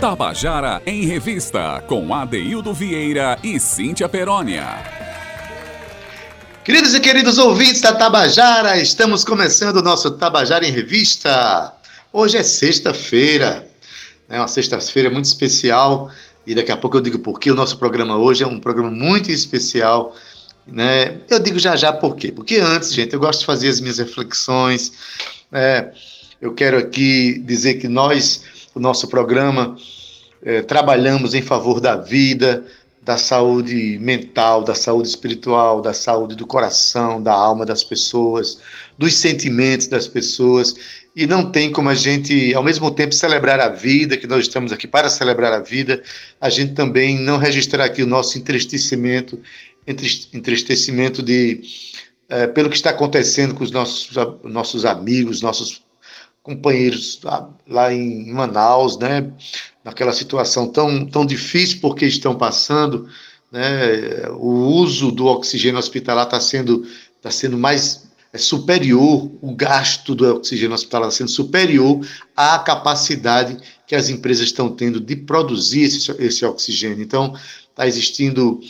Tabajara em Revista, com Adeildo Vieira e Cíntia Perónia. Queridos e queridos ouvintes da Tabajara, estamos começando o nosso Tabajara em Revista. Hoje é sexta-feira, é uma sexta-feira muito especial e daqui a pouco eu digo por que o nosso programa hoje é um programa muito especial. Né? Eu digo já já por quê. Porque antes, gente, eu gosto de fazer as minhas reflexões. Né? Eu quero aqui dizer que nós, o nosso programa, é, trabalhamos em favor da vida, da saúde mental, da saúde espiritual, da saúde do coração, da alma das pessoas, dos sentimentos das pessoas. E não tem como a gente, ao mesmo tempo, celebrar a vida, que nós estamos aqui para celebrar a vida, a gente também não registrar aqui o nosso entristecimento, entristecimento de, é, pelo que está acontecendo com os nossos, nossos amigos, nossos companheiros lá, em Manaus, né? naquela situação tão, tão difícil porque estão passando, né? o uso do oxigênio hospitalar está sendo, tá sendo mais é superior, o gasto do oxigênio hospitalar está sendo superior à capacidade que as empresas estão tendo de produzir esse, esse oxigênio. Então, está existindo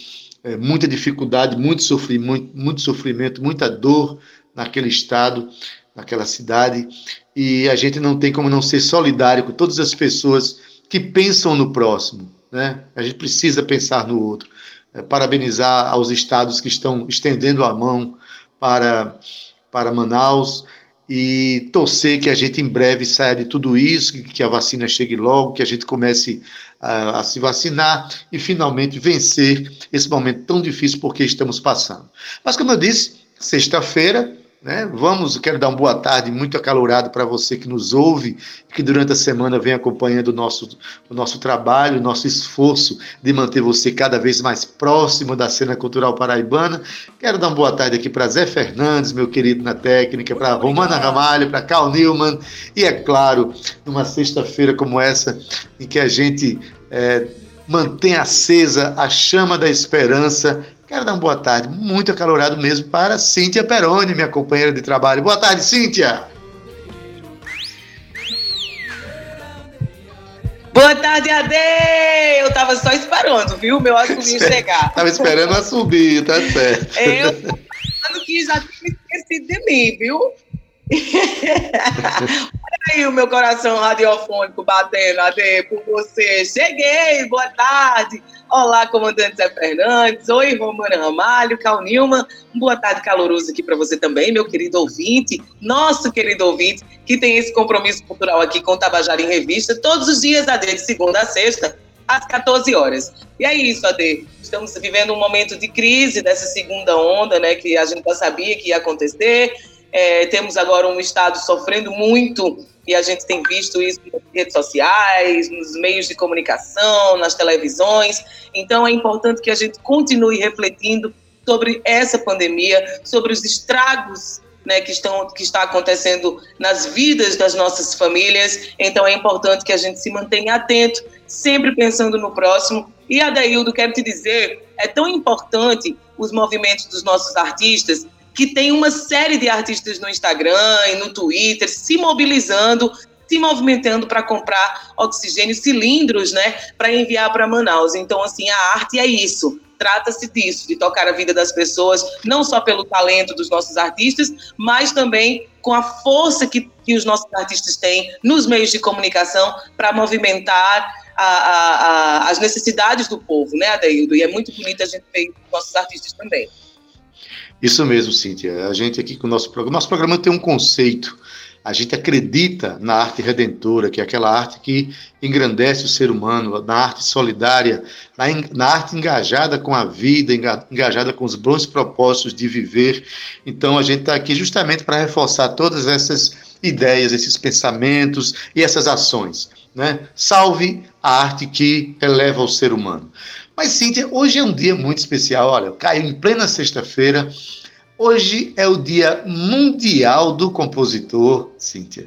é, muita dificuldade, muito sofrimento, muito, muito sofrimento, muita dor naquele estado, naquela cidade, e a gente não tem como não ser solidário com todas as pessoas que pensam no próximo. Né? A gente precisa pensar no outro. É, parabenizar aos estados que estão estendendo a mão para para Manaus e torcer que a gente em breve saia de tudo isso, que a vacina chegue logo, que a gente comece a, a se vacinar e finalmente vencer esse momento tão difícil porque estamos passando. Mas como eu disse, sexta-feira né? Vamos, quero dar uma boa tarde muito acalorado para você que nos ouve, que durante a semana vem acompanhando o nosso, o nosso trabalho, o nosso esforço de manter você cada vez mais próximo da cena cultural paraibana. Quero dar uma boa tarde aqui para Zé Fernandes, meu querido na técnica, para Romana Ramalho, para Carl Newman, e é claro, numa sexta-feira como essa, em que a gente é, mantém acesa a chama da esperança Quero dar uma boa tarde, muito acalorado mesmo, para Cíntia Peroni, minha companheira de trabalho. Boa tarde, Cíntia! Boa tarde, Ade! Eu tava só esperando, viu, meu assobio chegar. tava esperando a subir, tá certo. Eu falando que já tinha esquecido de mim, viu? Olha aí o meu coração radiofônico batendo, Ade, por você. Cheguei, boa tarde. Olá, comandante Zé Fernandes. Oi, Romana Ramalho, Cal Nilman. Um boa tarde caloroso aqui para você também, meu querido ouvinte, nosso querido ouvinte, que tem esse compromisso cultural aqui com o Tabajara em Revista, todos os dias, Ade, de segunda a sexta, às 14 horas. E é isso, Ade. Estamos vivendo um momento de crise dessa segunda onda, né, que a gente já sabia que ia acontecer. É, temos agora um Estado sofrendo muito e a gente tem visto isso nas redes sociais, nos meios de comunicação, nas televisões. Então é importante que a gente continue refletindo sobre essa pandemia, sobre os estragos né, que, estão, que está acontecendo nas vidas das nossas famílias. Então é importante que a gente se mantenha atento, sempre pensando no próximo. E Adaildo, quero te dizer, é tão importante os movimentos dos nossos artistas que tem uma série de artistas no Instagram e no Twitter se mobilizando, se movimentando para comprar oxigênio, cilindros, né, para enviar para Manaus. Então, assim, a arte é isso. Trata-se disso, de tocar a vida das pessoas, não só pelo talento dos nossos artistas, mas também com a força que, que os nossos artistas têm nos meios de comunicação para movimentar a, a, a, as necessidades do povo, né, Adaildo? E é muito bonito a gente ver nossos artistas também. Isso mesmo, Cíntia. A gente aqui com o nosso programa. Nosso programa tem um conceito. A gente acredita na arte redentora, que é aquela arte que engrandece o ser humano, na arte solidária, na, na arte engajada com a vida, engajada com os bons propósitos de viver. Então, a gente está aqui justamente para reforçar todas essas ideias, esses pensamentos e essas ações. Né? Salve a arte que eleva o ser humano. Mas, Cíntia, hoje é um dia muito especial. Olha, caiu em plena sexta-feira. Hoje é o Dia Mundial do Compositor, Cíntia.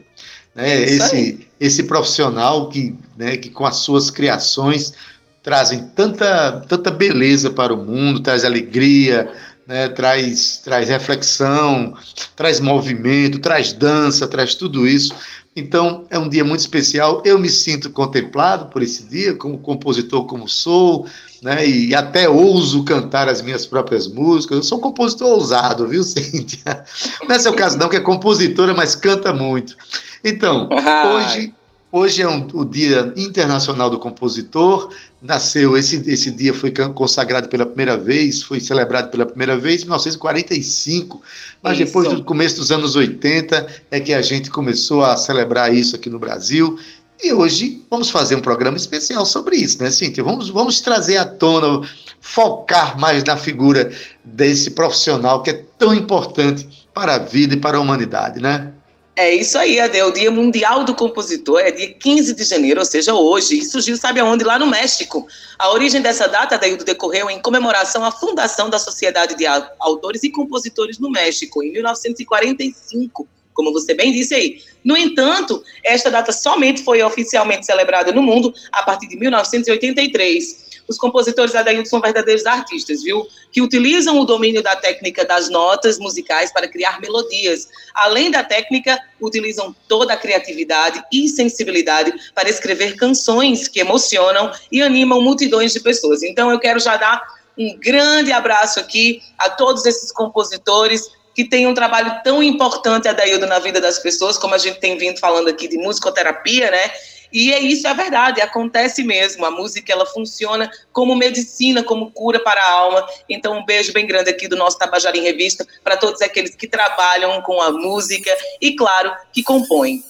Né? Esse, esse profissional que, né, que, com as suas criações, trazem tanta, tanta beleza para o mundo, traz alegria, né, traz, traz reflexão, traz movimento, traz dança, traz tudo isso. Então, é um dia muito especial. Eu me sinto contemplado por esse dia, como compositor como sou, né, e até ouso cantar as minhas próprias músicas. Eu sou um compositor ousado, viu, Cíntia? Não é seu caso não, que é compositora, mas canta muito. Então, hoje Hoje é um, o Dia Internacional do Compositor. Nasceu, esse, esse dia foi consagrado pela primeira vez, foi celebrado pela primeira vez em 1945, mas isso. depois do começo dos anos 80 é que a gente começou a celebrar isso aqui no Brasil. E hoje vamos fazer um programa especial sobre isso, né, Cíntia? Vamos, vamos trazer à tona, focar mais na figura desse profissional que é tão importante para a vida e para a humanidade, né? É isso aí, Ade, o Dia Mundial do Compositor, é dia 15 de janeiro, ou seja, hoje, e surgiu, sabe aonde? Lá no México. A origem dessa data, Adaildo, decorreu em comemoração à fundação da Sociedade de Autores e Compositores no México, em 1945, como você bem disse aí. No entanto, esta data somente foi oficialmente celebrada no mundo a partir de 1983 os compositores Adailton são verdadeiros artistas, viu? Que utilizam o domínio da técnica das notas musicais para criar melodias. Além da técnica, utilizam toda a criatividade e sensibilidade para escrever canções que emocionam e animam multidões de pessoas. Então, eu quero já dar um grande abraço aqui a todos esses compositores que têm um trabalho tão importante, Adaildo, na vida das pessoas, como a gente tem vindo falando aqui de musicoterapia, né? E é isso, é verdade, acontece mesmo. A música ela funciona como medicina, como cura para a alma. Então, um beijo bem grande aqui do nosso Tabajara em Revista para todos aqueles que trabalham com a música e, claro, que compõem.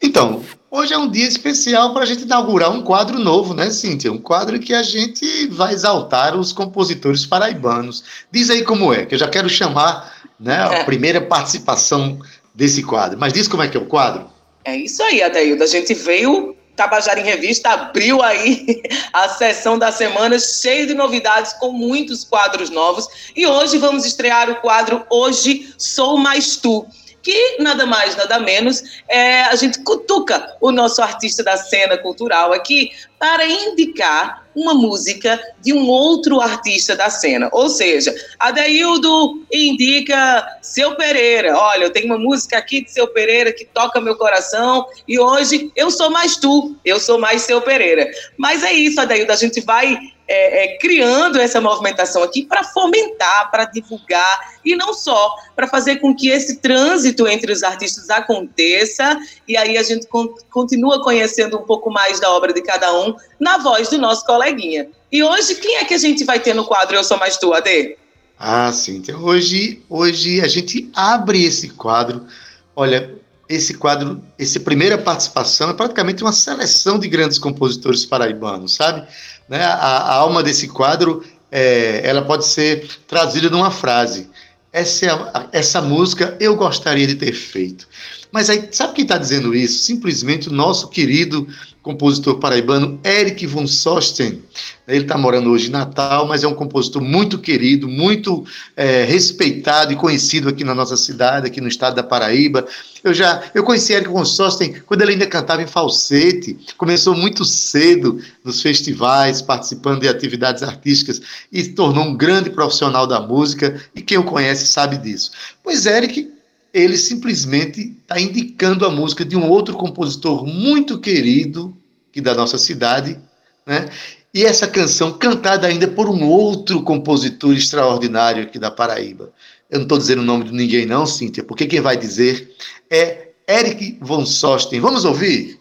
Então, hoje é um dia especial para a gente inaugurar um quadro novo, né, Cíntia? Um quadro que a gente vai exaltar os compositores paraibanos. Diz aí como é, que eu já quero chamar né, a é. primeira participação desse quadro. Mas diz como é que é o quadro? É isso aí, Adaildo. A gente veio, Tabajara em Revista abriu aí a sessão da semana cheia de novidades, com muitos quadros novos. E hoje vamos estrear o quadro Hoje Sou Mais Tu que nada mais, nada menos, é, a gente cutuca o nosso artista da cena cultural aqui para indicar uma música de um outro artista da cena. Ou seja, Adeildo indica Seu Pereira. Olha, eu tenho uma música aqui de Seu Pereira que toca meu coração e hoje eu sou mais tu, eu sou mais Seu Pereira. Mas é isso, Adeildo, a gente vai é, é, criando essa movimentação aqui para fomentar, para divulgar e não só para fazer com que esse trânsito entre os artistas aconteça e aí a gente con continua conhecendo um pouco mais da obra de cada um na voz do nosso coleguinha. E hoje, quem é que a gente vai ter no quadro Eu Sou Mais Tu, Ade? Ah, sim. Então, hoje, hoje a gente abre esse quadro. Olha, esse quadro, essa primeira participação é praticamente uma seleção de grandes compositores paraibanos, sabe? Né? A, a alma desse quadro, é, ela pode ser traduzida numa frase. Essa, é essa música eu gostaria de ter feito. Mas aí, sabe quem está dizendo isso? Simplesmente o nosso querido compositor paraibano Eric von Sosten. Ele está morando hoje em Natal, mas é um compositor muito querido, muito é, respeitado e conhecido aqui na nossa cidade, aqui no estado da Paraíba. Eu já eu conheci Eric von Sosten quando ele ainda cantava em falsete. Começou muito cedo nos festivais, participando de atividades artísticas e se tornou um grande profissional da música. E quem o conhece sabe disso. Pois Eric ele simplesmente está indicando a música de um outro compositor muito querido que da nossa cidade, né? E essa canção cantada ainda por um outro compositor extraordinário aqui da Paraíba. Eu não estou dizendo o nome de ninguém não, Cíntia, porque quem vai dizer é Eric von Sosten. Vamos ouvir?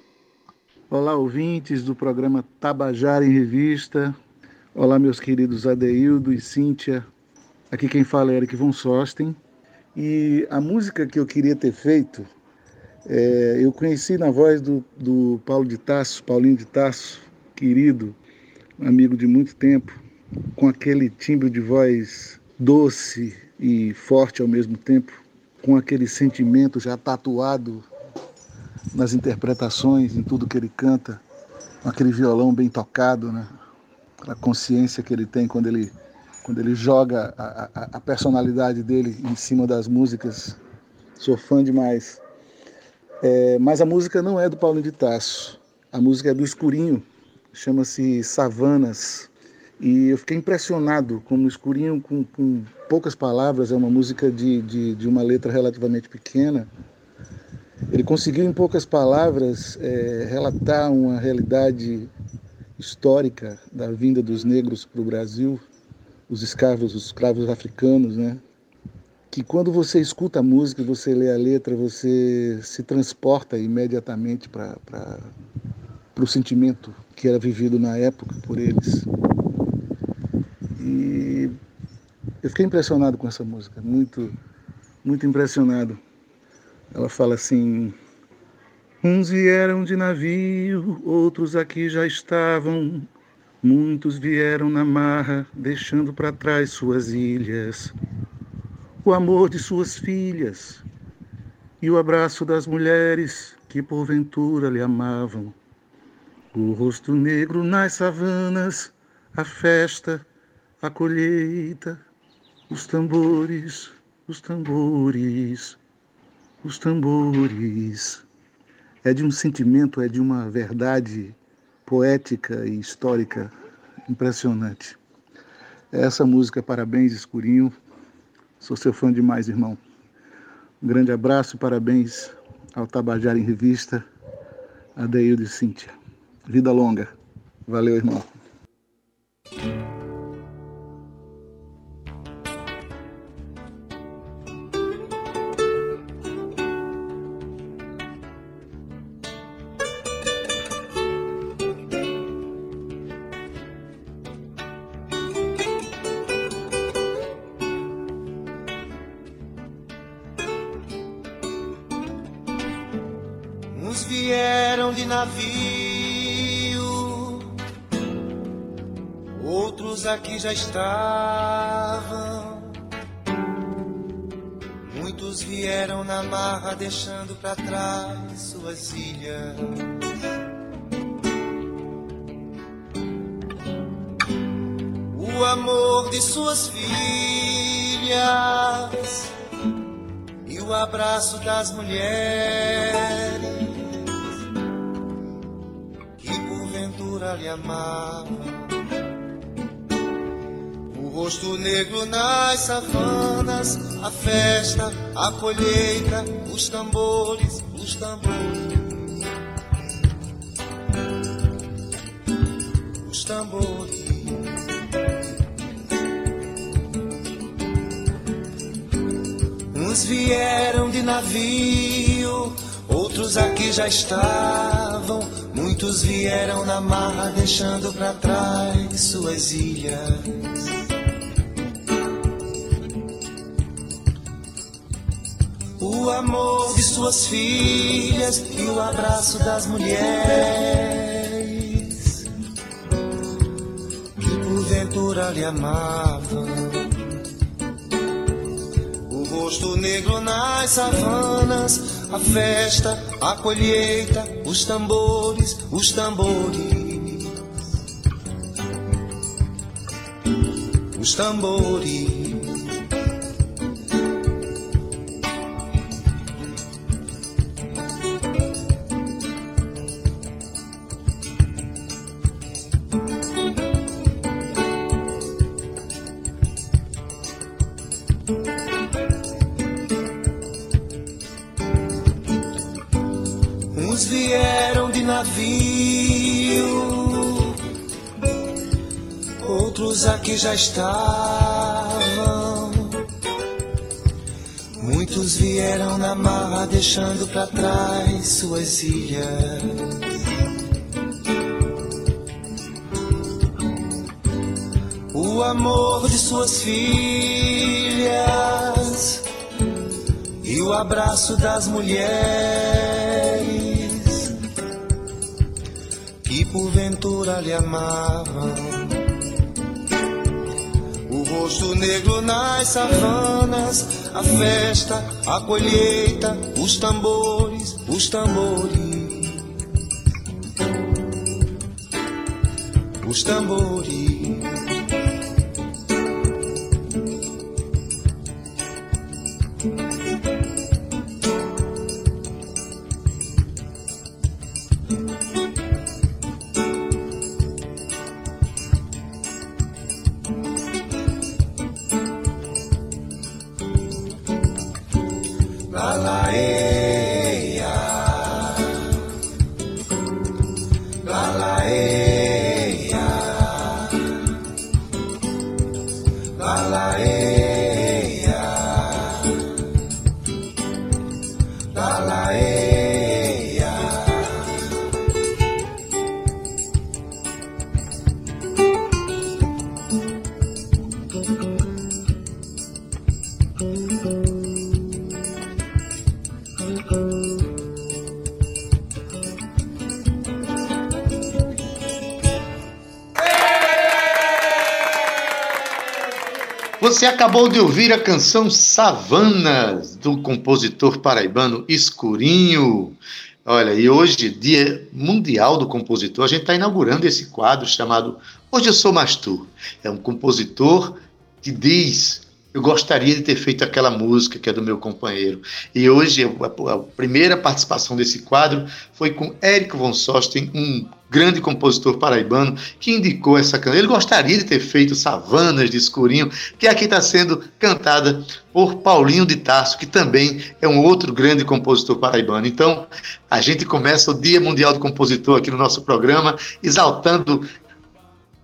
Olá, ouvintes do programa Tabajara em Revista. Olá, meus queridos Adeildo e Cíntia. Aqui quem fala é Eric von Sosten. E a música que eu queria ter feito, é, eu conheci na voz do, do Paulo de Tasso, Paulinho de Tasso, querido, amigo de muito tempo, com aquele timbre de voz doce e forte ao mesmo tempo, com aquele sentimento já tatuado nas interpretações, em tudo que ele canta, com aquele violão bem tocado, né? a consciência que ele tem quando ele quando ele joga a, a, a, personalidade dele em cima das músicas. Sou fã demais. É, mas a música não é do Paulinho de Tasso. A música é do Escurinho, chama-se Savanas. E eu fiquei impressionado como o Escurinho, com, com poucas palavras, é uma música de, de, de uma letra relativamente pequena. Ele conseguiu, em poucas palavras, é, relatar uma realidade histórica da vinda dos negros para o Brasil, os escravos, os escravos africanos, né? Que quando você escuta a música, você lê a letra, você se transporta imediatamente para o sentimento que era vivido na época por eles. E eu fiquei impressionado com essa música, muito, muito impressionado. Ela fala assim: Uns vieram de navio, outros aqui já estavam. Muitos vieram na marra, deixando para trás suas ilhas. O amor de suas filhas e o abraço das mulheres que porventura lhe amavam. O rosto negro nas savanas, a festa, a colheita, os tambores, os tambores, os tambores. É de um sentimento, é de uma verdade poética e histórica impressionante. Essa música, parabéns, Escurinho. Sou seu fã demais, irmão. Um grande abraço, parabéns ao Tabajara em Revista, a Deildo e Cíntia. Vida longa. Valeu, irmão. Outros aqui já estavam. Muitos vieram na marra, deixando para trás suas ilhas. O amor de suas filhas e o abraço das mulheres que porventura lhe amavam rosto negro nas savanas, a festa, a colheita, os tambores, os tambores. Os tambores. Uns vieram de navio, outros aqui já estavam. Muitos vieram na mar, deixando para trás suas ilhas. O amor de suas filhas e o abraço das mulheres que porventura lhe amavam. O rosto negro nas savanas, a festa, a colheita, os tambores, os tambores. Os tambores. Que já estavam. Muitos vieram na marra, deixando para trás suas ilhas. O amor de suas filhas e o abraço das mulheres porventura lhe amavam rosto negro nas savanas, a festa, a colheita, os tambores, os tambores. Os tambores. Balae. Eh. Você acabou de ouvir a canção Savanas, do compositor paraibano Escurinho. Olha, e hoje, Dia Mundial do Compositor, a gente está inaugurando esse quadro chamado Hoje Eu Sou Mais Tu. É um compositor que diz eu gostaria de ter feito aquela música que é do meu companheiro. E hoje a, primeira participação desse quadro foi com Érico von Sosten, um grande compositor paraibano, que indicou essa canção. Ele gostaria de ter feito Savanas de Escurinho, que aqui está sendo cantada por Paulinho de Tarso, que também é um outro grande compositor paraibano. Então, a gente começa o Dia Mundial do Compositor aqui no nosso programa, exaltando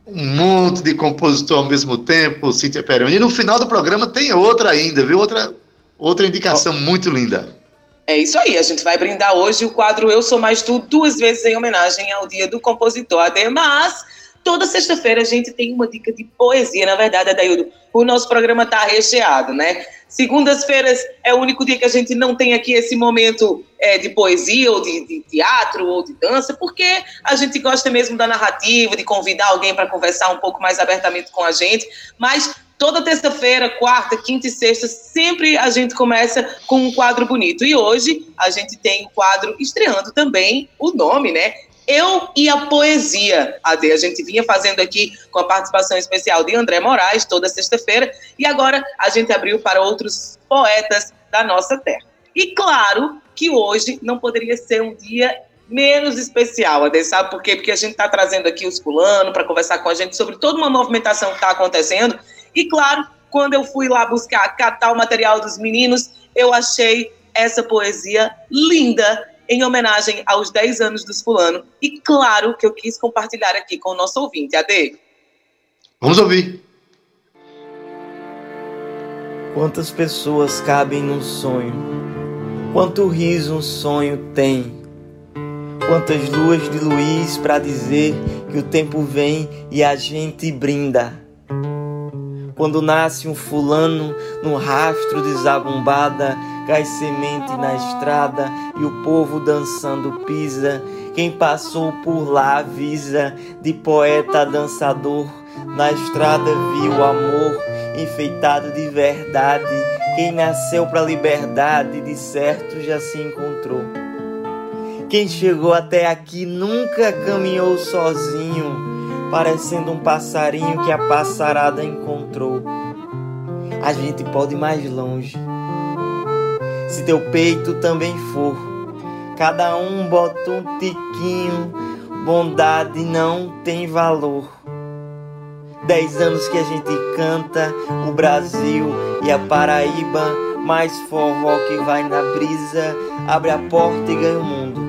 um monte de compositor ao mesmo tempo, Cíntia Peroni. E no final do programa tem outra ainda, viu? Outra, outra indicação oh. muito linda. É isso aí, a gente vai brindar hoje o quadro Eu Sou Mais Tu, duas vezes em homenagem ao Dia do Compositor. Ademais, toda sexta-feira a gente tem uma dica de poesia, na verdade, Adaildo. O nosso programa está recheado, né? Segundas-feiras é o único dia que a gente não tem aqui esse momento é, de poesia, ou de, de, teatro, ou de dança, porque a gente gosta mesmo da narrativa, de convidar alguém para conversar um pouco mais abertamente com a gente. Mas toda terça-feira, quarta, quinta e sexta, sempre a gente começa com um quadro bonito. E hoje a gente tem o um quadro estreando também o nome, né? Eu e a Poesia, AD. A gente vinha fazendo aqui com a participação especial de André Moraes toda sexta-feira e agora a gente abriu para outros poetas da nossa terra. E claro que hoje não poderia ser um dia menos especial, Ade, sabe por quê? Porque a gente está trazendo aqui os fulanos para conversar com a gente sobre toda uma movimentação que está acontecendo. E claro, quando eu fui lá buscar, catar o material dos meninos, eu achei essa poesia linda em homenagem aos 10 anos dos fulano. E claro que eu quis compartilhar aqui com o nosso ouvinte. Ade. Vamos ouvir. Quantas pessoas cabem num sonho? Quanto riso um sonho tem? Quantas luas de Luiz para dizer que o tempo vem e a gente brinda? Quando nasce um fulano no rastro de zabumbada, cai semente na estrada e o povo dançando pisa. Quem passou por lá avisa de poeta a dançador. Na estrada viu amor enfeitado de verdade. Quem nasceu pra liberdade, de certo já se encontrou. Quem chegou até aqui nunca caminhou sozinho, parecendo um passarinho que a passarada encontrou. A gente pode ir mais longe se teu peito também for. Cada um bota um tiquinho, bondade não tem valor. Dez anos que a gente canta o Brasil e a Paraíba, mais forró que vai na brisa, abre a porta e ganha o mundo.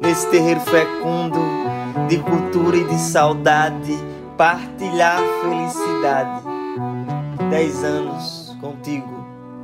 Nesse terreiro fecundo de cultura e de saudade, partilhar felicidade. Dez anos contigo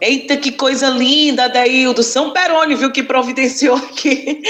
Eita, que coisa linda, Adaildo. São Peroni, viu, que providenciou aqui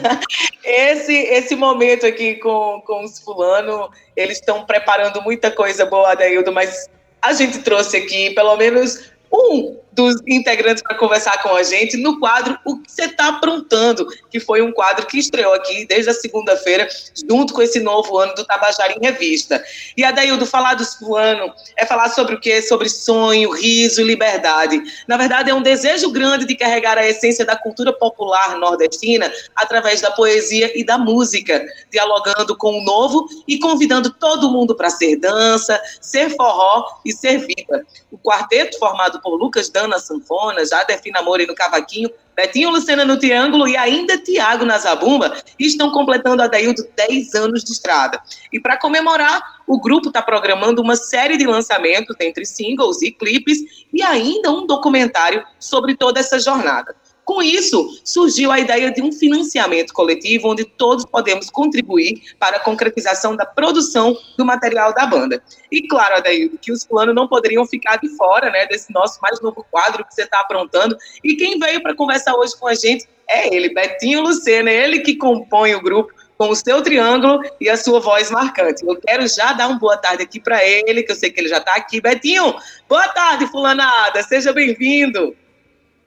esse, esse momento aqui com, com os fulano. Eles estão preparando muita coisa boa, Adaildo, mas a gente trouxe aqui pelo menos um dos integrantes para conversar com a gente no quadro O que você está aprontando, que foi um quadro que estreou aqui desde a segunda-feira, junto com esse novo ano do Tabajara em Revista. E Adaildo, falar do ano é falar sobre o quê? Sobre sonho, riso e liberdade. Na verdade, é um desejo grande de carregar a essência da cultura popular nordestina através da poesia e da música, dialogando com o novo e convidando todo mundo para ser dança, ser forró e ser vida. O quarteto, formado por Lucas Dan na sanfona, Jader Namori no cavaquinho, Betinho Lucena no triângulo e ainda Tiago na zabumba, estão completando a Daildo 10 anos de estrada. E para comemorar, o grupo está programando uma série de lançamentos entre singles e clipes e ainda um documentário sobre toda essa jornada. Com isso, surgiu a ideia de um financiamento coletivo onde todos podemos contribuir para a concretização da produção do material da banda. E claro, Adaildo, que os planos não poderiam ficar de fora né, desse nosso mais novo quadro que você está aprontando. E quem veio para conversar hoje com a gente é ele, Betinho Lucena, ele que compõe o grupo com o seu triângulo e a sua voz marcante. Eu quero já dar uma boa tarde aqui para ele, que eu sei que ele já está aqui. Betinho, boa tarde, fulanada, seja bem-vindo.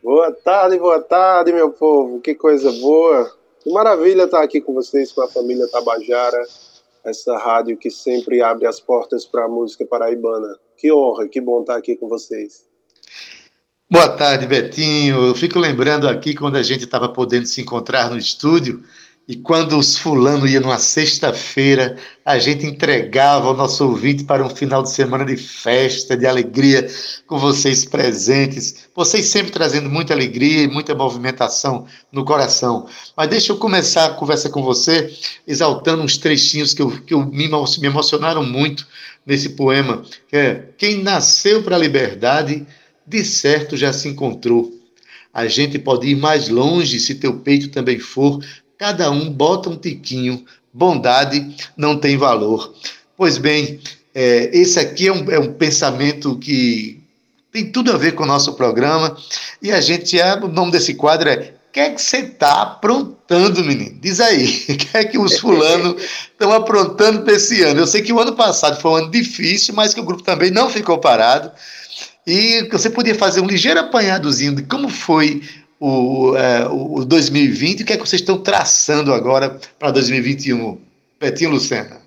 Boa tarde, boa tarde, meu povo. Que coisa boa. Que maravilha estar aqui com vocês, com a família Tabajara, essa rádio que sempre abre as portas para a música paraibana. Que honra, que bom estar aqui com vocês. Boa tarde, Betinho. Eu fico lembrando aqui quando a gente estava podendo se encontrar no estúdio e quando os fulano ia numa sexta-feira, a gente entregava o nosso ouvinte para um final de semana de festa, de alegria, com vocês presentes. Vocês sempre trazendo muita alegria e muita movimentação no coração. Mas deixa eu começar a conversa com você, exaltando uns trechinhos que, eu, que eu me, me emocionaram muito nesse poema, que é Quem nasceu para a liberdade, de certo já se encontrou. A gente pode ir mais longe se teu peito também for Cada um bota um tiquinho. Bondade não tem valor. Pois bem, é, esse aqui é um, é um, pensamento que tem tudo a ver com o nosso programa. E a gente, é, o nome desse quadro é o que é que você está aprontando, menino? Diz aí, o que é que os fulanos estão aprontando para esse ano? Eu sei que o ano passado foi um ano difícil, mas que o grupo também não ficou parado. E você podia fazer um ligeiro apanhadozinho de como foi o, é, o 2020, o que é que vocês estão traçando agora para 2021? Betinho Lucena.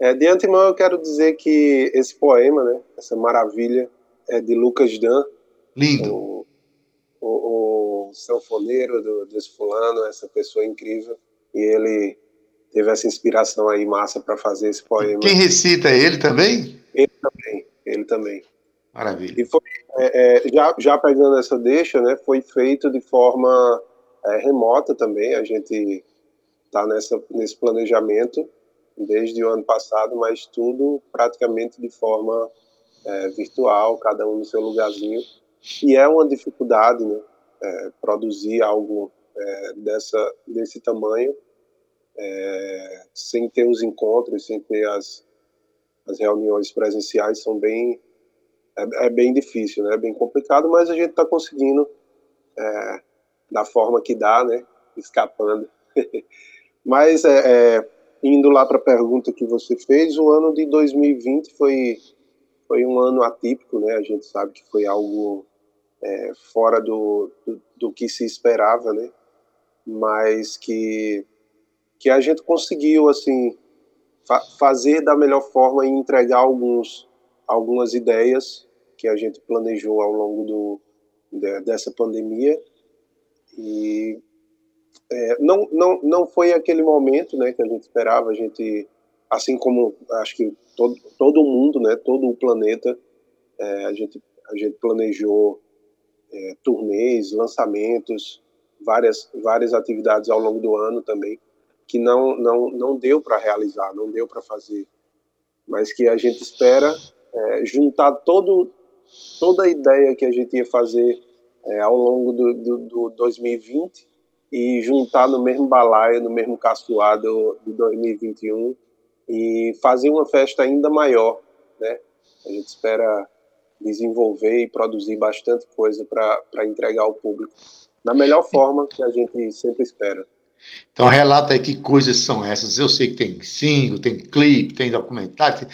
É, de antemão eu quero dizer que esse poema, né, essa maravilha, é de Lucas Dan. Lindo. O, o, o sanfoneiro do, desse fulano, essa pessoa incrível. E ele teve essa inspiração aí massa para fazer esse poema. Quem recita é ele também? Ele também, ele também. Maravilha. E foi, é, é, já, já pegando essa deixa, né, foi feito de forma é, remota também. A gente está nesse planejamento desde o ano passado, mas tudo praticamente de forma é, virtual, cada um no seu lugarzinho. E é uma dificuldade, né, é, produzir algo dessa, desse tamanho sem ter os encontros, sem ter as, as reuniões presenciais, são bem é, é bem difícil, né? É bem complicado, mas a gente está conseguindo é, da forma que dá, né? Escapando. mas é, é, indo lá para a pergunta que você fez, o ano de 2020 foi foi um ano atípico, né? A gente sabe que foi algo é, fora do, do, do, que se esperava, né? Mas que que a gente conseguiu assim fa fazer da melhor forma e entregar alguns algumas ideias que a gente planejou ao longo do, de, dessa pandemia. E é, não, não, não foi aquele momento né, que a gente esperava, a gente, assim como acho que todo, todo mundo, né, todo o planeta, é, a, gente, a gente planejou é, turnês, lançamentos, várias, várias atividades ao longo do ano também, que não, não, não deu para realizar, não deu para fazer, mas que a gente espera é, juntar todo, toda a ideia que a gente ia fazer é, ao longo do, do, do, 2020 e juntar no mesmo balaio, no mesmo caçoado de 2021 e fazer uma festa ainda maior, né? A gente espera desenvolver e produzir bastante coisa para entregar ao público da melhor forma que a gente sempre espera. Então relata aí que coisas são essas. Eu sei que tem single, tem clipe, tem documentário.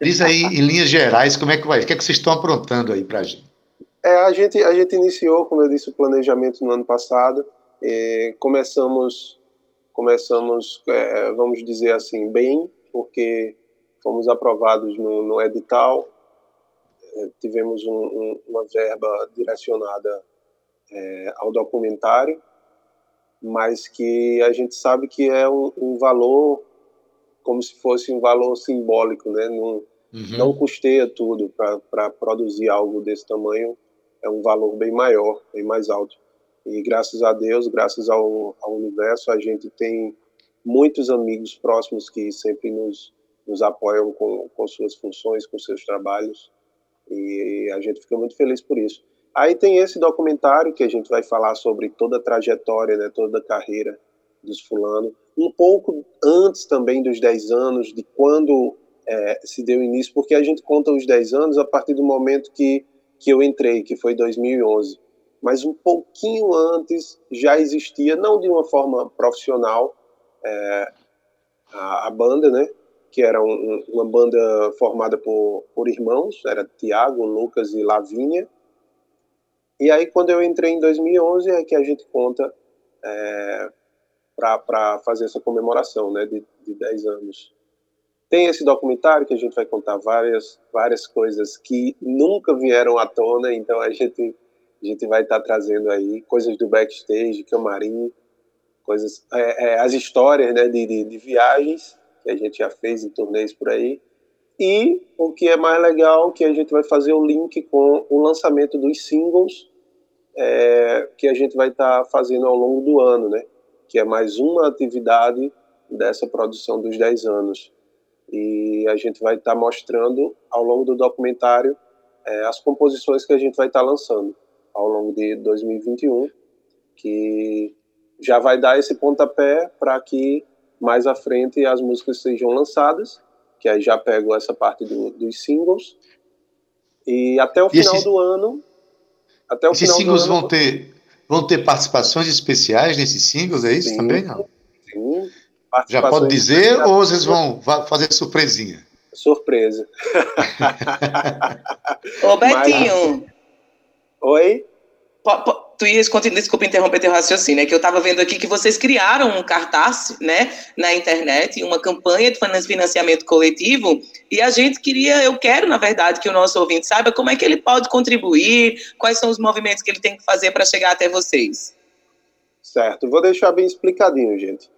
Diz aí, em linhas gerais, como é que vai? O que é que vocês estão aprontando aí para a gente? É, a gente, a gente iniciou, como eu disse, o planejamento no ano passado. começamos, começamos é, vamos dizer assim, bem, porque fomos aprovados no, no edital, é, tivemos um, um, uma verba direcionada é, ao documentário, mas que a gente sabe que é um, um valor como se fosse um valor simbólico, né? Não, uhum. não custeia tudo para produzir algo desse tamanho, é um valor bem maior, bem mais alto. E graças a Deus, graças ao, ao universo, a gente tem muitos amigos próximos que sempre nos, nos apoiam com, com suas funções, com seus trabalhos, e a gente fica muito feliz por isso. Aí tem esse documentário que a gente vai falar sobre toda a trajetória, né, toda a carreira dos fulano, um pouco antes também dos 10 anos, de quando é, se deu início, porque a gente conta os 10 anos a partir do momento que, que eu entrei, que foi 2011. Mas um pouquinho antes já existia, não de uma forma profissional, é, a, a, banda, né? Que era um, uma banda formada por, por irmãos, era Tiago, Lucas e Lavínia, e aí, quando eu entrei em 2011, é que a gente conta é, para fazer essa comemoração né, de, de 10 anos. Tem esse documentário que a gente vai contar várias, várias coisas que nunca vieram à tona, então a gente, a gente vai estar tá trazendo aí coisas do backstage, camarim, coisas, é, é, as histórias né, de, de, de viagens que a gente já fez em turnês por aí. E o que é mais legal, que a gente vai fazer o link com o lançamento dos singles é, que a gente vai estar tá fazendo ao longo do ano, né? Que é mais uma atividade dessa produção dos 10 anos. E a gente vai estar tá mostrando ao longo do documentário é, as composições que a gente vai estar tá lançando ao longo de 2021, que já vai dar esse pontapé para que mais à frente as músicas sejam lançadas, que aí já pego essa parte do, dos singles. E até o final esse... do ano até o Esses final singles vão ter vão ter participações especiais nesses singles, é isso sim, também não? Sim. Já pode dizer ou vocês vão fazer surpresinha? Surpresa. Ô Betinho. Mas... Oi? tu ias, desculpa interromper teu raciocínio, é que eu estava vendo aqui que vocês criaram um cartaz, né, na internet, uma campanha de financiamento coletivo, e a gente queria, eu quero, na verdade, que o nosso ouvinte saiba como é que ele pode contribuir, quais são os movimentos que ele tem que fazer para chegar até vocês. Certo, vou deixar bem explicadinho, gente.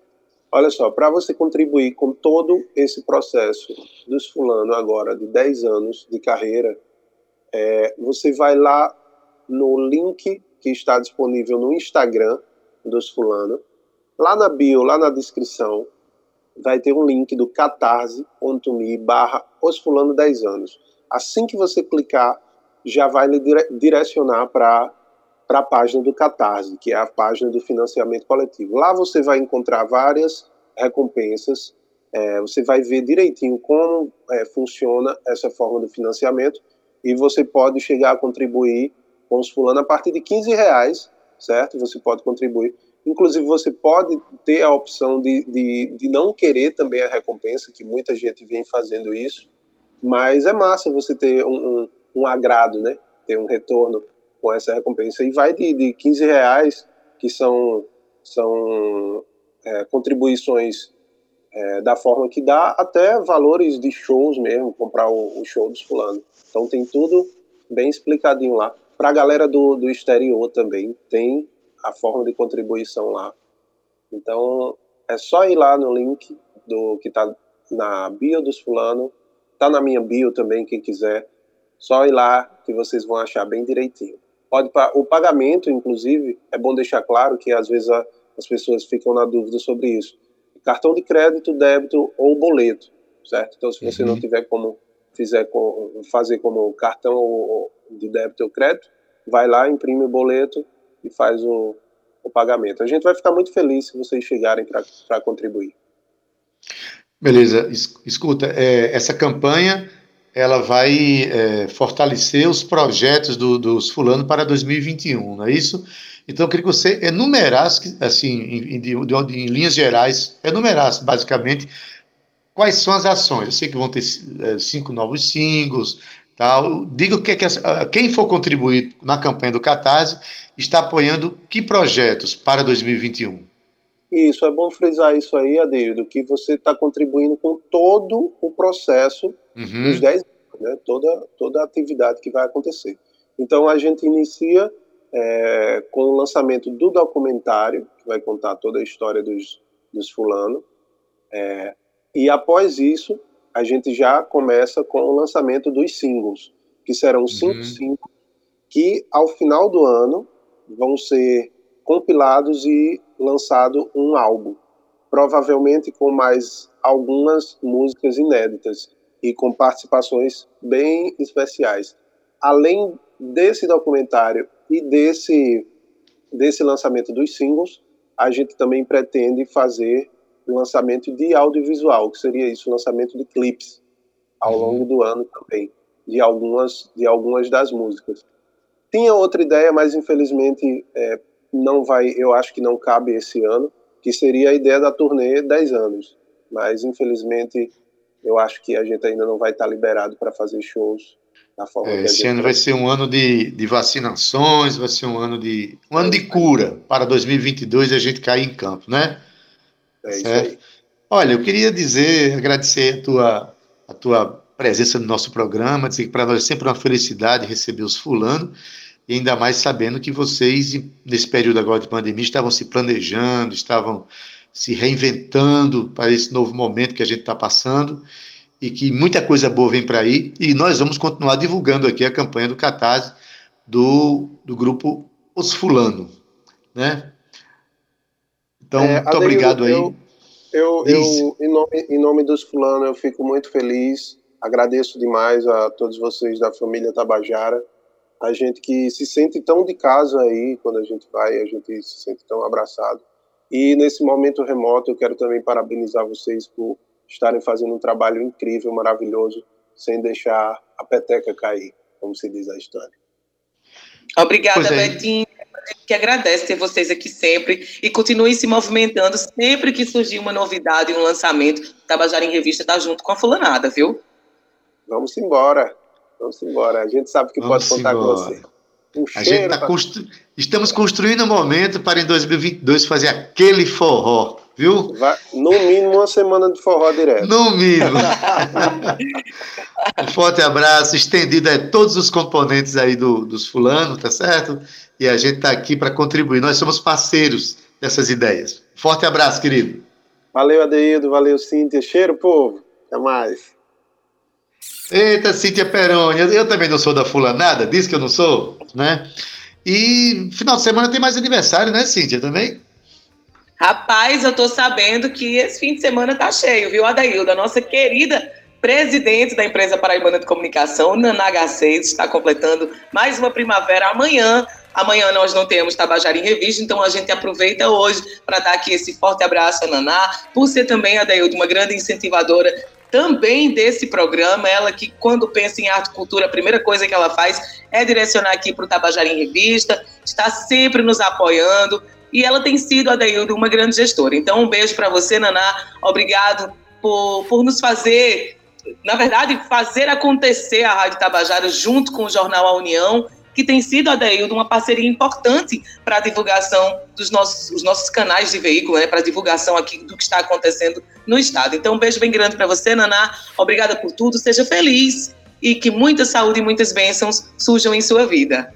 Olha só, para você contribuir com todo esse processo dos fulano agora de 10 anos de carreira, é, você vai lá no link que está disponível no Instagram dos fulano. Lá na bio, lá na descrição, vai ter um link do catarse.me barra os fulano 10 anos. Assim que você clicar, já vai lhe direcionar para a página do Catarse, que é a página do financiamento coletivo. Lá você vai encontrar várias recompensas, é, você vai ver direitinho como é, funciona essa forma de financiamento e você pode chegar a contribuir com fulano a partir de 15 reais, certo? Você pode contribuir. Inclusive, você pode ter a opção de, de, de não querer também a recompensa, que muita gente vem fazendo isso, mas é massa você ter um, um, um agrado, né? Ter um retorno com essa recompensa. E vai de, de 15 reais, que são, são é, contribuições é, da forma que dá, até valores de shows mesmo, comprar o, o show dos fulano. Então tem tudo bem explicadinho lá. Para a galera do, do exterior também, tem a forma de contribuição lá. Então, é só ir lá no link do que está na bio dos fulano, está na minha bio também, quem quiser. Só ir lá que vocês vão achar bem direitinho. Pode, o pagamento, inclusive, é bom deixar claro que às vezes a, as pessoas ficam na dúvida sobre isso. Cartão de crédito, débito ou boleto, certo? Então, se você uhum. não tiver como fizer com, fazer como cartão ou, de débito ou crédito, vai lá, imprime o boleto e faz o, o pagamento. A gente vai ficar muito feliz se vocês chegarem para contribuir. Beleza. Escuta, é, essa campanha ela vai é, fortalecer os projetos do, dos fulano para 2021, não é isso? Então, eu queria que você enumerasse, assim, em, de, de, em linhas gerais, enumerasse basicamente quais são as ações. Eu sei que vão ter é, cinco novos singles, Diga o que, é que quem for contribuir na campanha do Catarse está apoiando que projetos para 2021? Isso, é bom frisar isso aí, Adeildo, que você está contribuindo com todo o processo uhum. dos 10 anos, né? toda, toda a atividade que vai acontecer. Então, a gente inicia é, com o lançamento do documentário, que vai contar toda a história dos, dos fulano, é, e após isso, a gente já começa com o lançamento dos singles, que serão cinco uhum. singles, que ao final do ano vão ser compilados e lançado um álbum, provavelmente com mais algumas músicas inéditas e com participações bem especiais. Além desse documentário e desse desse lançamento dos singles, a gente também pretende fazer o lançamento de audiovisual, que seria isso, o lançamento de clipes ao uhum. longo do ano também, de algumas de algumas das músicas. Tinha outra ideia, mas infelizmente é, não vai, eu acho que não cabe esse ano, que seria a ideia da turnê 10 anos. Mas, infelizmente, eu acho que a gente ainda não vai estar liberado para fazer shows da forma é, que a Esse ano vai ser um ano de, de vacinações, vai ser um ano de um ano de cura para 2022 a gente cair em campo, né? É isso aí. Olha, eu queria dizer, agradecer a tua, a tua presença no nosso programa, dizer que para nós é sempre uma felicidade receber os fulano e ainda mais sabendo que vocês, nesse período agora de pandemia, estavam se planejando, estavam se reinventando para esse novo momento que a gente está passando e que muita coisa boa vem para aí. E nós vamos continuar divulgando aqui a campanha do Catarse do, do grupo Os Fulano, né? Então, é, muito obrigado eu, aí. Eu, eu, eu, em, nome, em nome dos Fulano, eu fico muito feliz, agradeço demais a todos vocês da família Tabajara a gente que se sente tão de casa aí, quando a gente vai, a gente se sente tão abraçado. E nesse momento remoto, eu quero também parabenizar vocês por estarem fazendo um trabalho incrível, maravilhoso, sem deixar a peteca cair, como se diz a história. Obrigada, é. Betinho. Que agradece ter vocês aqui sempre e continuem se movimentando sempre que surgir uma novidade, um lançamento. Tabajara em Revista está junto com a Fulanada, viu? Vamos embora. Vamos embora. A gente sabe que Vamos pode contar embora. com você. Um a gente tá constru... Estamos construindo um momento para em 2022 fazer aquele forró, viu? Vai, no mínimo uma semana de forró direto. No mínimo. um forte abraço estendido a todos os componentes aí do, dos fulanos, tá certo? E a gente está aqui para contribuir. Nós somos parceiros dessas ideias. Forte abraço, querido. Valeu, Adeildo. Valeu, Cíntia. Cheiro, povo. Até mais. Eita, Cíntia Peroni, eu, eu, também não sou da fulanada, diz que eu não sou, né? E final de semana tem mais aniversário, né, Cíntia, também? Rapaz, eu tô sabendo que esse fim de semana tá cheio, viu, Adailda? Nossa querida presidente da empresa Paraibana de Comunicação, Nanaga 6, está completando mais uma primavera amanhã. Amanhã nós não temos Tabajara em Revista, então a gente aproveita hoje para dar aqui esse forte abraço a Naná, por ser também, Adaildo, uma grande incentivadora também desse programa. Ela que, quando pensa em arte e cultura, a primeira coisa que ela faz é direcionar aqui para o Tabajara em Revista, está sempre nos apoiando. E ela tem sido, a Daildo, uma grande gestora. Então, um beijo para você, Naná. Obrigado por, por nos fazer, na verdade, fazer acontecer a Rádio Tabajara junto com o Jornal A União que tem sido, Adeildo, uma parceria importante para a divulgação dos nossos, os nossos canais de veículo, né, para a divulgação aqui do que está acontecendo no Estado. Então, um beijo bem grande para você, Naná. Obrigada por tudo, seja feliz e que muita saúde e muitas bênçãos surjam em sua vida.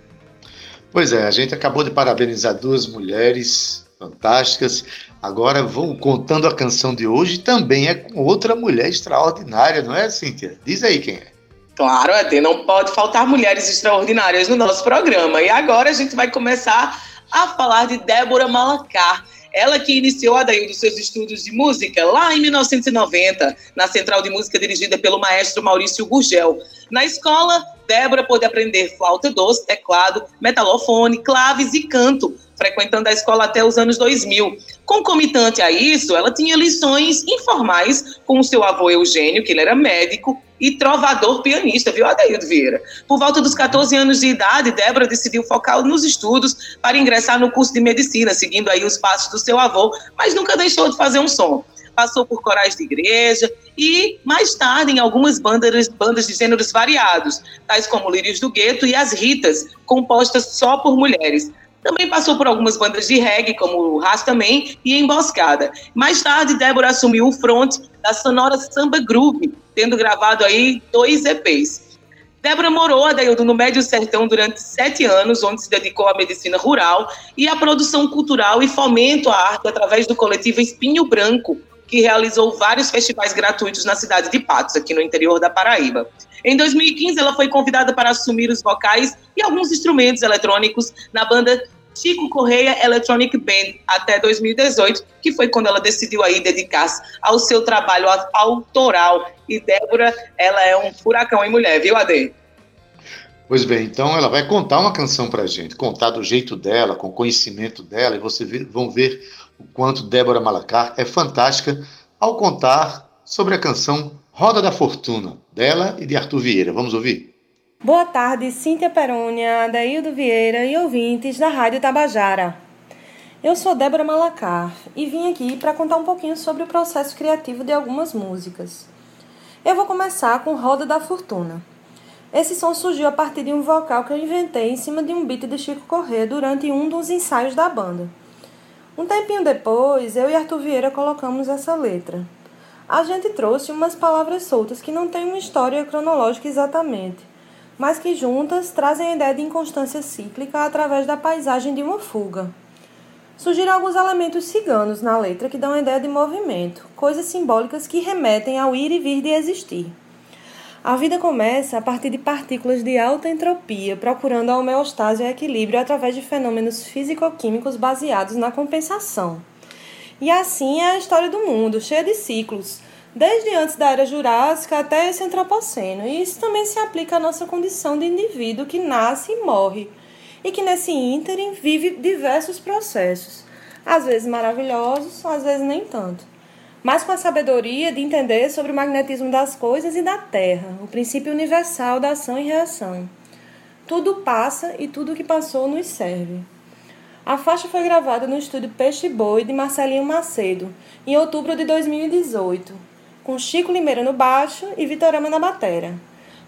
Pois é, a gente acabou de parabenizar duas mulheres fantásticas. Agora vou contando a canção de hoje também é com outra mulher extraordinária, não é, Cíntia? Diz aí quem é. Claro, Ade, não pode faltar mulheres extraordinárias no nosso programa. E agora a gente vai começar a falar de Débora Malacar. Ela que iniciou a daí dos seus estudos de música lá em 1990, na Central de Música dirigida pelo maestro Maurício Gurgel. Na escola, Débora pôde aprender flauta doce, teclado, metalofone, claves e canto, frequentando a escola até os anos 2000. Concomitante a isso, ela tinha lições informais com o seu avô Eugênio, que ele era médico, e trovador pianista, viu, Adaildo Vieira? Por volta dos 14 anos de idade, Débora decidiu focar nos estudos para ingressar no curso de medicina, seguindo aí os passos do seu avô, mas nunca deixou de fazer um som. Passou por corais de igreja e, mais tarde, em algumas bandas, bandas de gêneros variados, tais como Lírios do Gueto e As Ritas, compostas só por mulheres. Também passou por algumas bandas de reggae, como Rastaman e Emboscada. Mais tarde, Débora assumiu o front da sonora Samba Groove, tendo gravado aí dois EPs. Débora morou, Adaildo, no Médio Sertão durante sete anos, onde se dedicou à medicina rural e à produção cultural e fomento à arte através do coletivo Espinho Branco, que realizou vários festivais gratuitos na cidade de Patos, aqui no interior da Paraíba. Em 2015, ela foi convidada para assumir os vocais e alguns instrumentos eletrônicos na banda Chico Correia Electronic Band até 2018, que foi quando ela decidiu aí dedicar-se ao seu trabalho autoral. E Débora, ela é um furacão em mulher, viu, Ade? Pois bem, então ela vai contar uma canção pra gente, contar do jeito dela, com o conhecimento dela, e vocês vão ver o quanto Débora Malacar é fantástica ao contar sobre a canção Roda da Fortuna, dela e de Arthur Vieira. Vamos ouvir? Boa tarde, Cíntia Perônia, Adaildo Vieira e ouvintes da Rádio Tabajara. Eu sou Débora Malacar e vim aqui para contar um pouquinho sobre o processo criativo de algumas músicas. Eu vou começar com Roda da Fortuna. Esse som surgiu a partir de um vocal que eu inventei em cima de um beat de Chico Corrêa durante um dos ensaios da banda. Um tempinho depois, eu e Arthur Vieira colocamos essa letra. A gente trouxe umas palavras soltas que não têm uma história cronológica exatamente mas que juntas trazem a ideia de inconstância cíclica através da paisagem de uma fuga. Surgiram alguns elementos ciganos na letra que dão a ideia de movimento, coisas simbólicas que remetem ao ir e vir de existir. A vida começa a partir de partículas de alta entropia, procurando a homeostase e o equilíbrio através de fenômenos físico-químicos baseados na compensação. E assim é a história do mundo, cheia de ciclos, desde antes da era jurássica até esse antropoceno. E isso também se aplica à nossa condição de indivíduo que nasce e morre, e que nesse ínterim vive diversos processos, às vezes maravilhosos, às vezes nem tanto. Mas com a sabedoria de entender sobre o magnetismo das coisas e da Terra, o princípio universal da ação e reação. Tudo passa e tudo que passou nos serve. A faixa foi gravada no estúdio Peixe Boi de Marcelinho Macedo, em outubro de 2018, com Chico Limeira no baixo e Vitorama na batera.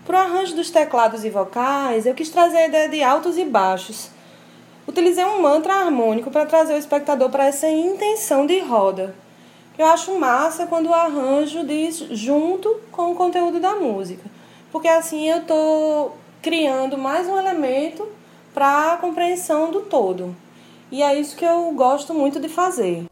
Para o arranjo dos teclados e vocais, eu quis trazer a ideia de altos e baixos. Utilizei um mantra harmônico para trazer o espectador para essa intenção de roda. Eu acho massa quando o arranjo diz junto com o conteúdo da música, porque assim eu estou criando mais um elemento para a compreensão do todo. E é isso que eu gosto muito de fazer.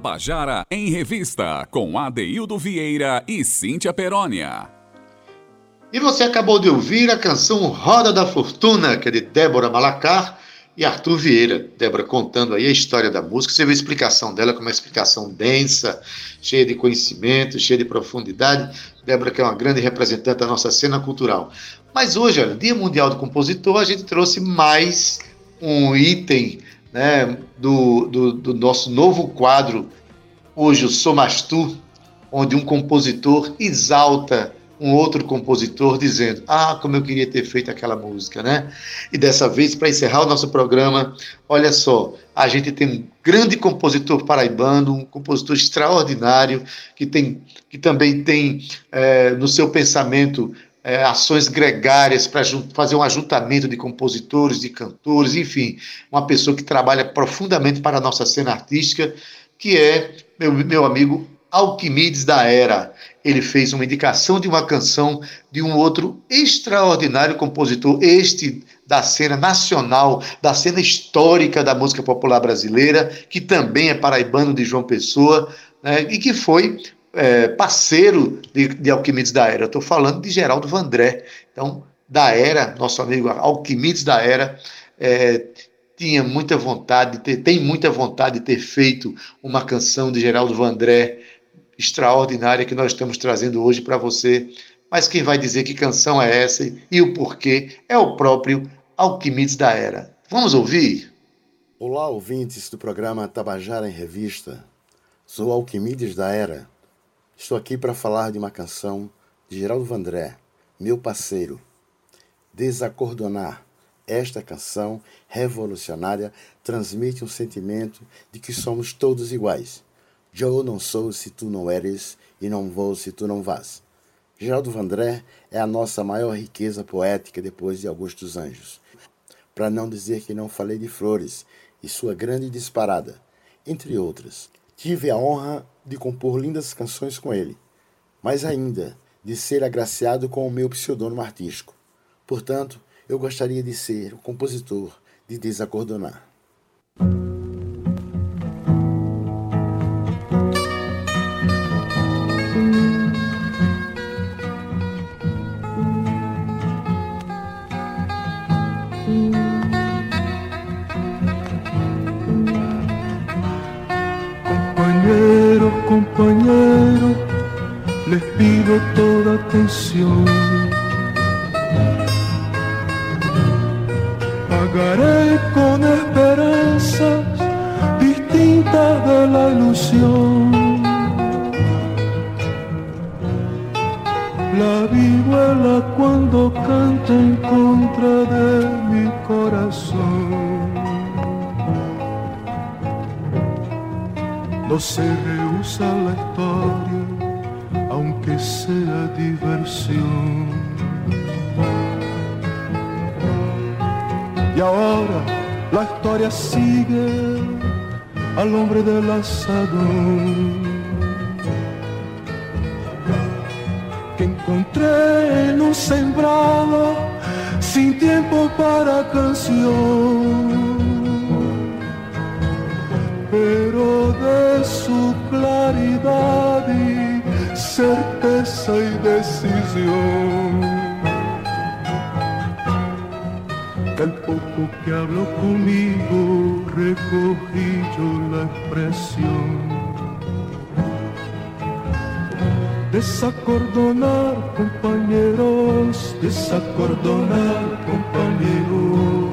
Tabajara em Revista, com Adeildo Vieira e Cíntia Perónia. E você acabou de ouvir a canção Roda da Fortuna, que é de Débora Malacar e Arthur Vieira. Débora contando aí a história da música. Você viu a explicação dela, como uma explicação densa, cheia de conhecimento, cheia de profundidade. Débora, que é uma grande representante da nossa cena cultural. Mas hoje, olha, Dia Mundial do Compositor, a gente trouxe mais um item né, do, do, do nosso novo quadro, hoje o Somastu, onde um compositor exalta um outro compositor dizendo: Ah, como eu queria ter feito aquela música, né? E dessa vez, para encerrar o nosso programa, olha só, a gente tem um grande compositor paraibano, um compositor extraordinário, que, tem, que também tem é, no seu pensamento é, ações gregárias para fazer um ajuntamento de compositores, de cantores, enfim, uma pessoa que trabalha profundamente para a nossa cena artística, que é meu, meu amigo Alquimides da Era. Ele fez uma indicação de uma canção de um outro extraordinário compositor, este da cena nacional, da cena histórica da música popular brasileira, que também é paraibano de João Pessoa, né, e que foi é, parceiro de, de Alquimedes da Era. Estou falando de Geraldo Vandré. Então, da Era, nosso amigo Alquimedes da Era, é, tinha muita vontade, ter, tem muita vontade de ter feito uma canção de Geraldo Vandré extraordinária que nós estamos trazendo hoje para você. Mas quem vai dizer que canção é essa e o porquê é o próprio Alquimedes da Era. Vamos ouvir? Olá, ouvintes do programa Tabajara em Revista. Sou Alquimedes da Era Estou aqui para falar de uma canção de Geraldo Vandré, meu parceiro. Desacordonar. Esta canção revolucionária transmite um sentimento de que somos todos iguais. Eu não sou se tu não eres e não vou se tu não vás. Geraldo Vandré é a nossa maior riqueza poética depois de Augusto dos Anjos. Para não dizer que não falei de Flores e sua grande disparada, entre outras. Tive a honra de compor lindas canções com ele, mas ainda de ser agraciado com o meu pseudônimo artístico. Portanto, eu gostaria de ser o compositor de Desacordonar. Les recogí yo la expresión. Desacordonar compañeros, desacordonar compañeros.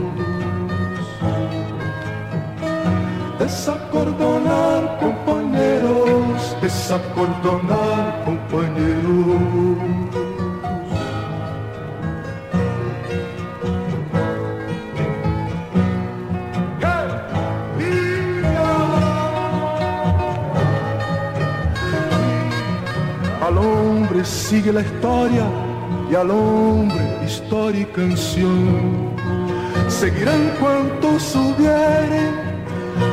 Desacordonar compañeros, desacordonar compañeros. Sigue la historia y al hombre historia y canción. Seguirán cuantos hubieren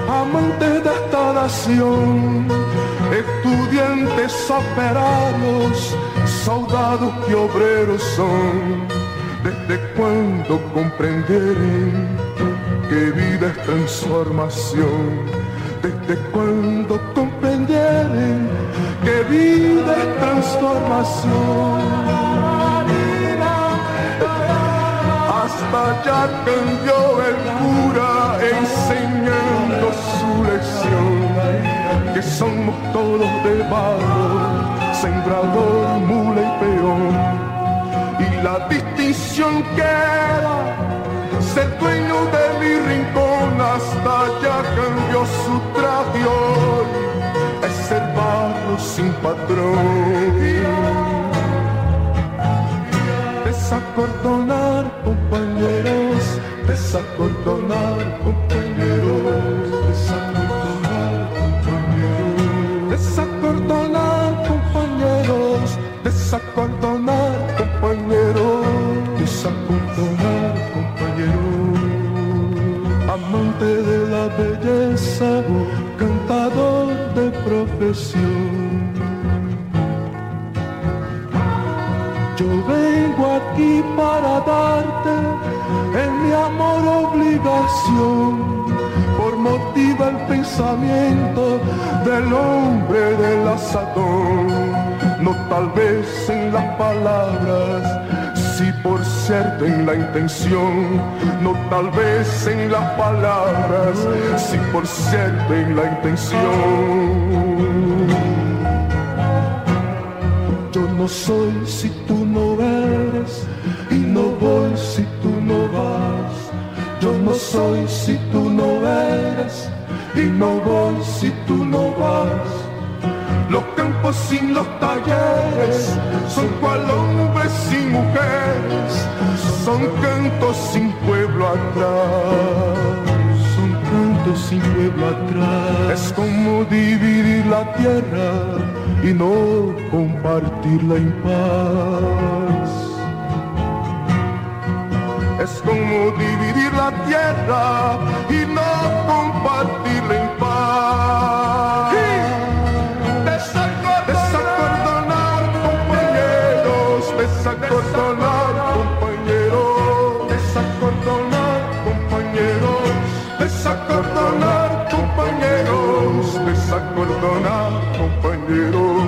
amantes de esta nación, estudiantes, operarios, soldados y obreros son. Desde cuando comprendieron que vida es transformación. Desde cuando comprendieron que vida es transformación. Hasta ya cambió el cura enseñando su lección, que somos todos de barro, sembrador, mula y peón. Y la distinción que era ser dueño de mi rincón, hasta ya cambió su traje sin patrón. Desacordonar compañeros, desacordonar compañeros, desacordonar compañeros, desacordonar compañeros, desacordonar compañeros, desacordonar compañeros, amante de la belleza, cantador profesión. Yo vengo aquí para darte en mi amor obligación, por motiva el pensamiento del hombre del asadón, no tal vez en las palabras, por cierto en la intención, no tal vez en las palabras, si por cierto en la intención. Yo no soy si tú no eres y no voy si tú no vas. Yo no soy si tú no eres y no voy si tú no vas. Los campos sin los talleres son cual hombres sin mujeres, son cantos sin pueblo atrás. Son cantos sin pueblo atrás. Es como dividir la tierra y no compartirla en paz. Es como dividir la tierra y no compartirla en paz. Desacordonar compañeros, desacordonar compañeros, desacordonar compañeros, desacordonar compañeros.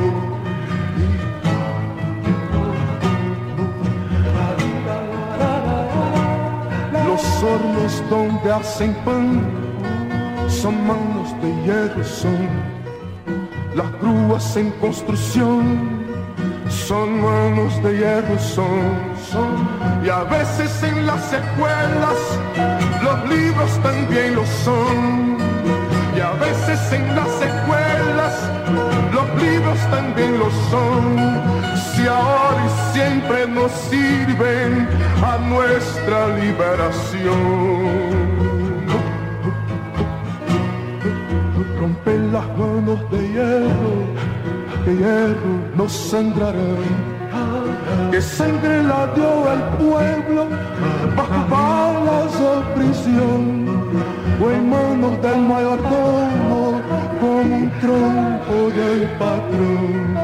Los hornos donde hacen pan son manos de hierro, son las grúas en construcción son manos de hierro, son, son. Y a veces en las escuelas los libros también lo son. Y a veces en las escuelas los libros también lo son. Si ahora y siempre nos sirven a nuestra liberación. Rompen las manos de hierro, que hierro no sangrarán que sangre la dio el pueblo bajo balas o prisión. O en manos del mayordomo como un tronco del patrón.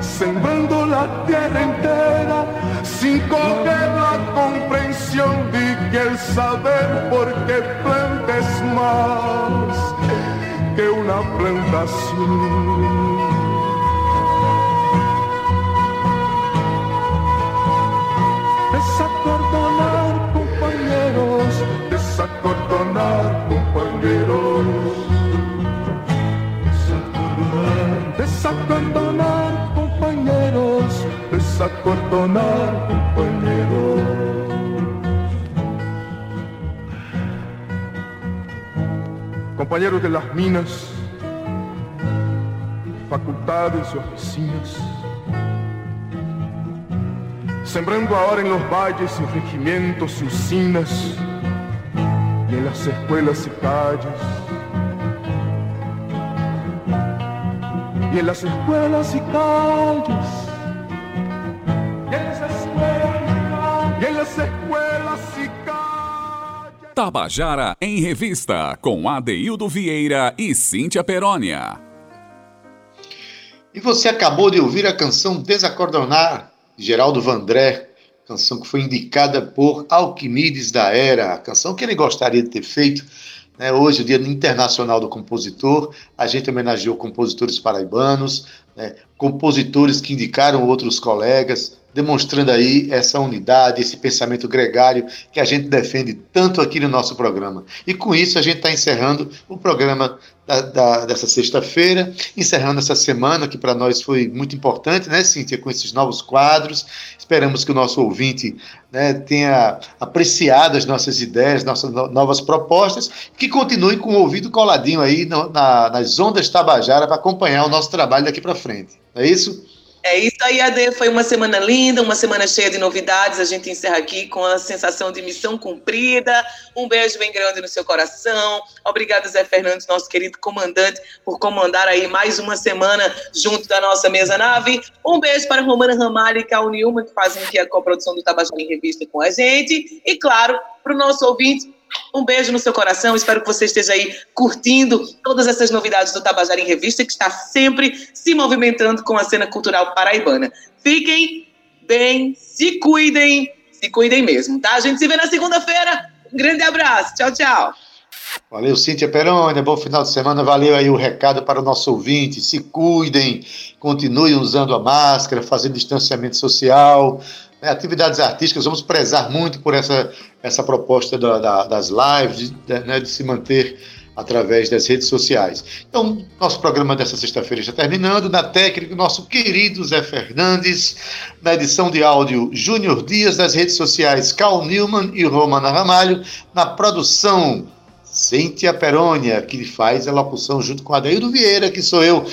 Sembrando la tierra entera sin coger la comprensión de que el saber por qué plantes más que una plantación. Desacordonar, compañeros, desacordonar, compañeros. Desacordonar, desacordonar, compañeros, desacordonar, De las minas, facultades y oficinas sembrando ahora en los valles y regimientos y usinas, y en las escuelas y calles. Y en las escuelas y calles. Tabajara em Revista, com Adeildo Vieira e Cíntia Perónia. E você acabou de ouvir a canção Desacordonar, Geraldo Vandré, canção que foi indicada por Alquimides da Era, a canção que ele gostaria de ter feito. Né? Hoje, o Dia Internacional do Compositor, a gente homenageou compositores paraibanos, né? compositores que indicaram outros colegas, demonstrando aí essa unidade, esse pensamento gregário que a gente defende tanto aqui no nosso programa. E com isso a gente está encerrando o programa da, da, dessa sexta-feira, encerrando essa semana que para nós foi muito importante, né, Cíntia, com esses novos quadros. Esperamos que o nosso ouvinte né, tenha apreciado as nossas ideias, nossas novas propostas, que continue com o ouvido coladinho aí no, na, nas ondas Tabajara para acompanhar o nosso trabalho daqui para frente. É isso? É isso aí, Ade. Foi uma semana linda, uma semana cheia de novidades. A gente encerra aqui com a sensação de missão cumprida. Um beijo bem grande no seu coração. Obrigada, Zé Fernandes, nosso querido comandante, por comandar aí mais uma semana junto da nossa mesa nave. Um beijo para Romana Ramalho e Cal Nilma, que fazem aqui a coprodução do Tabajara em Revista com a gente. E, claro, para o nosso ouvinte, um beijo no seu coração, espero que você esteja aí curtindo todas essas novidades do Tabajara em Revista, que está sempre se movimentando com a cena cultural paraibana. Fiquem bem, se cuidem, se cuidem mesmo, tá? A gente se vê na segunda-feira. Um grande abraço, tchau, tchau. Valeu, Cíntia Perônia, bom final de semana, valeu aí o recado para o nosso ouvinte, se cuidem, continuem usando a máscara, fazendo distanciamento social, né, atividades artísticas, vamos prezar muito por essa, essa proposta da, da, das lives, de, né, de se manter através das redes sociais. Então, nosso programa dessa sexta-feira está terminando. Na técnica, nosso querido Zé Fernandes. Na edição de áudio, Júnior Dias. Nas redes sociais, Cal Newman e Romana Ramalho. Na produção, Cíntia Perônia, que faz a locução junto com Adeildo Vieira, que sou eu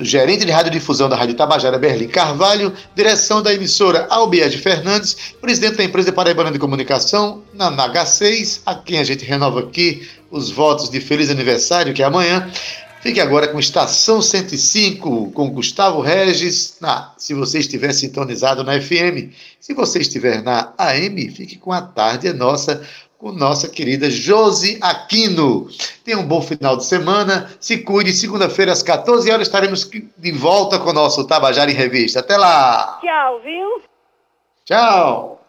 gerente de radiodifusão da Rádio Tabajara, Berlim Carvalho, direção da emissora Albiade Fernandes, presidente da empresa Paraibana de Comunicação, na NH6, a quem a gente renova aqui os votos de feliz aniversário, que é amanhã. Fique agora com Estação 105, com Gustavo Regis, na, se você estiver sintonizado na FM. Se você estiver na AM, fique com a tarde é nossa, com nossa querida Josi Aquino. Tenha um bom final de semana, se cuide. Segunda-feira, às 14 horas, estaremos de volta com o nosso Tabajara em Revista. Até lá! Tchau, viu? Tchau!